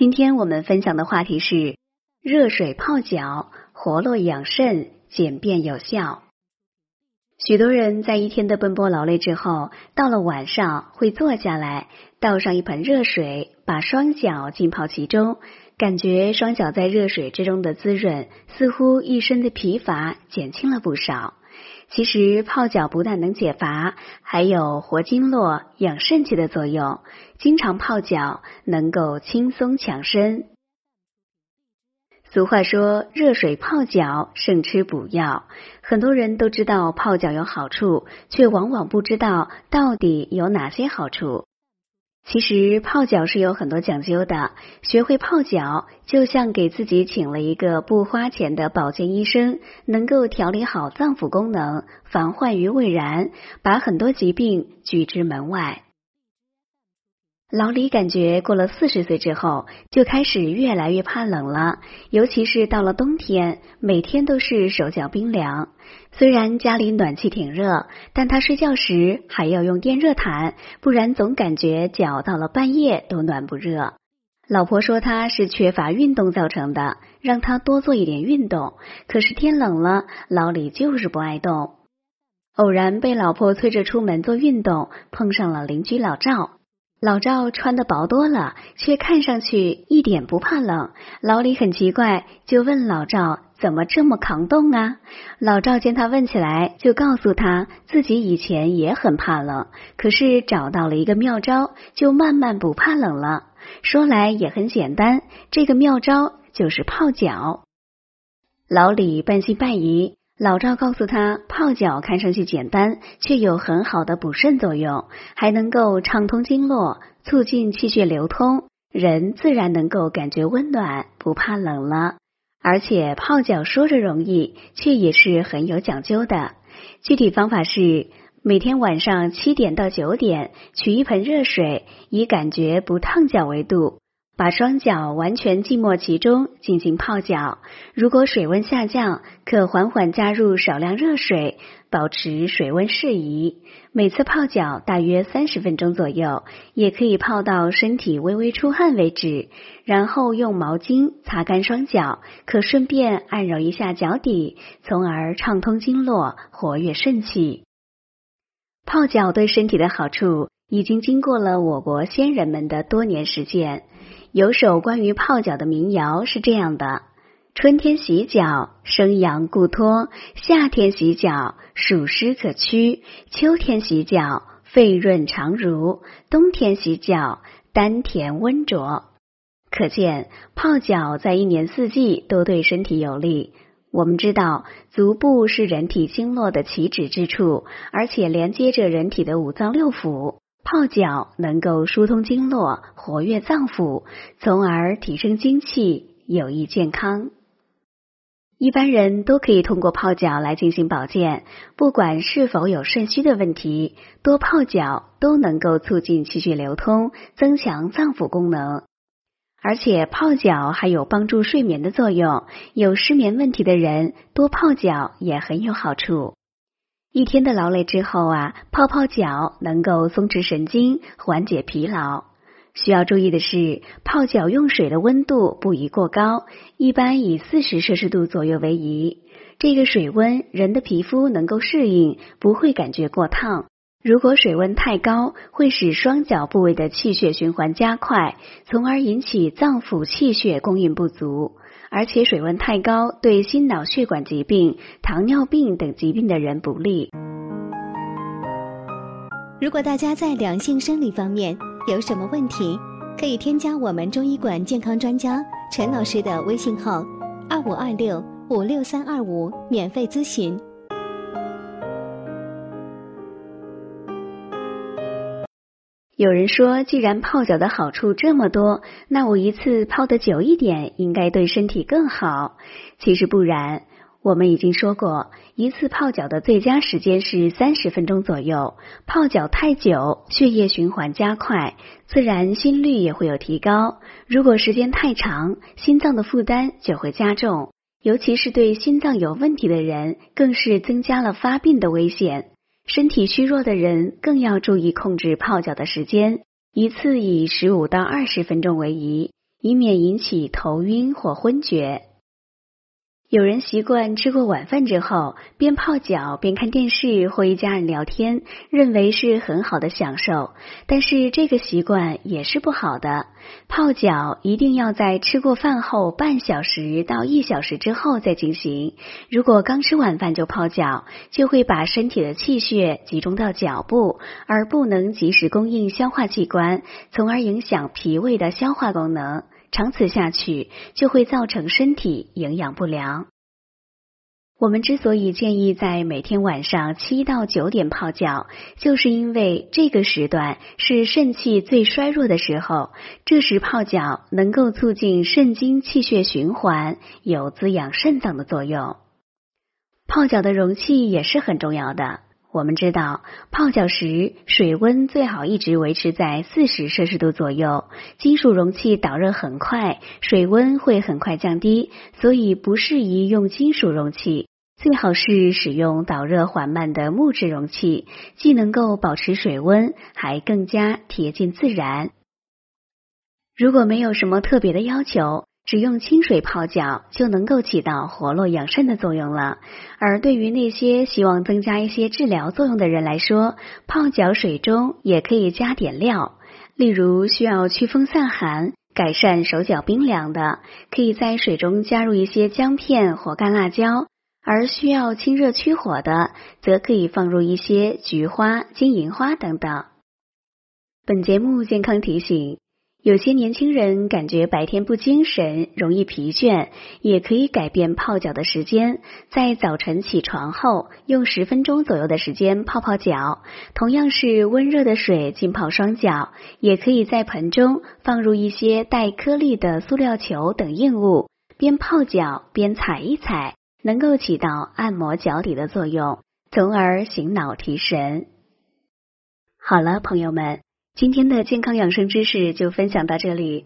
今天我们分享的话题是热水泡脚，活络养肾，简便有效。许多人在一天的奔波劳累之后，到了晚上会坐下来，倒上一盆热水，把双脚浸泡其中，感觉双脚在热水之中的滋润，似乎一身的疲乏减轻了不少。其实泡脚不但能解乏，还有活经络、养肾气的作用。经常泡脚能够轻松强身。俗话说：“热水泡脚胜吃补药。”很多人都知道泡脚有好处，却往往不知道到底有哪些好处。其实泡脚是有很多讲究的，学会泡脚就像给自己请了一个不花钱的保健医生，能够调理好脏腑功能，防患于未然，把很多疾病拒之门外。老李感觉过了四十岁之后，就开始越来越怕冷了，尤其是到了冬天，每天都是手脚冰凉。虽然家里暖气挺热，但他睡觉时还要用电热毯，不然总感觉脚到了半夜都暖不热。老婆说他是缺乏运动造成的，让他多做一点运动。可是天冷了，老李就是不爱动。偶然被老婆催着出门做运动，碰上了邻居老赵。老赵穿的薄多了，却看上去一点不怕冷。老李很奇怪，就问老赵怎么这么抗冻啊？老赵见他问起来，就告诉他自己以前也很怕冷，可是找到了一个妙招，就慢慢不怕冷了。说来也很简单，这个妙招就是泡脚。老李半信半疑。老赵告诉他，泡脚看上去简单，却有很好的补肾作用，还能够畅通经络，促进气血流通，人自然能够感觉温暖，不怕冷了。而且泡脚说着容易，却也是很有讲究的。具体方法是，每天晚上七点到九点，取一盆热水，以感觉不烫脚为度。把双脚完全浸没其中进行泡脚，如果水温下降，可缓缓加入少量热水，保持水温适宜。每次泡脚大约三十分钟左右，也可以泡到身体微微出汗为止。然后用毛巾擦干双脚，可顺便按揉一下脚底，从而畅通经络，活跃肾气。泡脚对身体的好处，已经经过了我国先人们的多年实践。有首关于泡脚的民谣是这样的：春天洗脚，生阳固脱；夏天洗脚，暑湿可驱；秋天洗脚，肺润肠濡；冬天洗脚，丹田温灼。可见泡脚在一年四季都对身体有利。我们知道，足部是人体经络的起止之处，而且连接着人体的五脏六腑。泡脚能够疏通经络，活跃脏腑，从而提升精气，有益健康。一般人都可以通过泡脚来进行保健，不管是否有肾虚的问题，多泡脚都能够促进气血流通，增强脏腑功能。而且泡脚还有帮助睡眠的作用，有失眠问题的人多泡脚也很有好处。一天的劳累之后啊，泡泡脚能够松弛神经，缓解疲劳。需要注意的是，泡脚用水的温度不宜过高，一般以四十摄氏度左右为宜。这个水温人的皮肤能够适应，不会感觉过烫。如果水温太高，会使双脚部位的气血循环加快，从而引起脏腑气血供应不足。而且水温太高，对心脑血管疾病、糖尿病等疾病的人不利。如果大家在两性生理方面有什么问题，可以添加我们中医馆健康专家陈老师的微信号：二五二六五六三二五，免费咨询。有人说，既然泡脚的好处这么多，那我一次泡的久一点，应该对身体更好。其实不然，我们已经说过，一次泡脚的最佳时间是三十分钟左右。泡脚太久，血液循环加快，自然心率也会有提高。如果时间太长，心脏的负担就会加重，尤其是对心脏有问题的人，更是增加了发病的危险。身体虚弱的人更要注意控制泡脚的时间，一次以十五到二十分钟为宜，以免引起头晕或昏厥。有人习惯吃过晚饭之后，边泡脚边看电视或与家人聊天，认为是很好的享受。但是这个习惯也是不好的。泡脚一定要在吃过饭后半小时到一小时之后再进行。如果刚吃晚饭就泡脚，就会把身体的气血集中到脚部，而不能及时供应消化器官，从而影响脾胃的消化功能。长此下去，就会造成身体营养不良。我们之所以建议在每天晚上七到九点泡脚，就是因为这个时段是肾气最衰弱的时候，这时泡脚能够促进肾精气血循环，有滋养肾脏的作用。泡脚的容器也是很重要的。我们知道，泡脚时水温最好一直维持在四十摄氏度左右。金属容器导热很快，水温会很快降低，所以不适宜用金属容器。最好是使用导热缓慢的木质容器，既能够保持水温，还更加贴近自然。如果没有什么特别的要求。只用清水泡脚就能够起到活络养肾的作用了。而对于那些希望增加一些治疗作用的人来说，泡脚水中也可以加点料。例如需要祛风散寒、改善手脚冰凉的，可以在水中加入一些姜片或干辣椒；而需要清热驱火的，则可以放入一些菊花、金银花等等。本节目健康提醒。有些年轻人感觉白天不精神，容易疲倦，也可以改变泡脚的时间，在早晨起床后用十分钟左右的时间泡泡脚，同样是温热的水浸泡双脚，也可以在盆中放入一些带颗粒的塑料球等硬物，边泡脚边踩一踩，能够起到按摩脚底的作用，从而醒脑提神。好了，朋友们。今天的健康养生知识就分享到这里。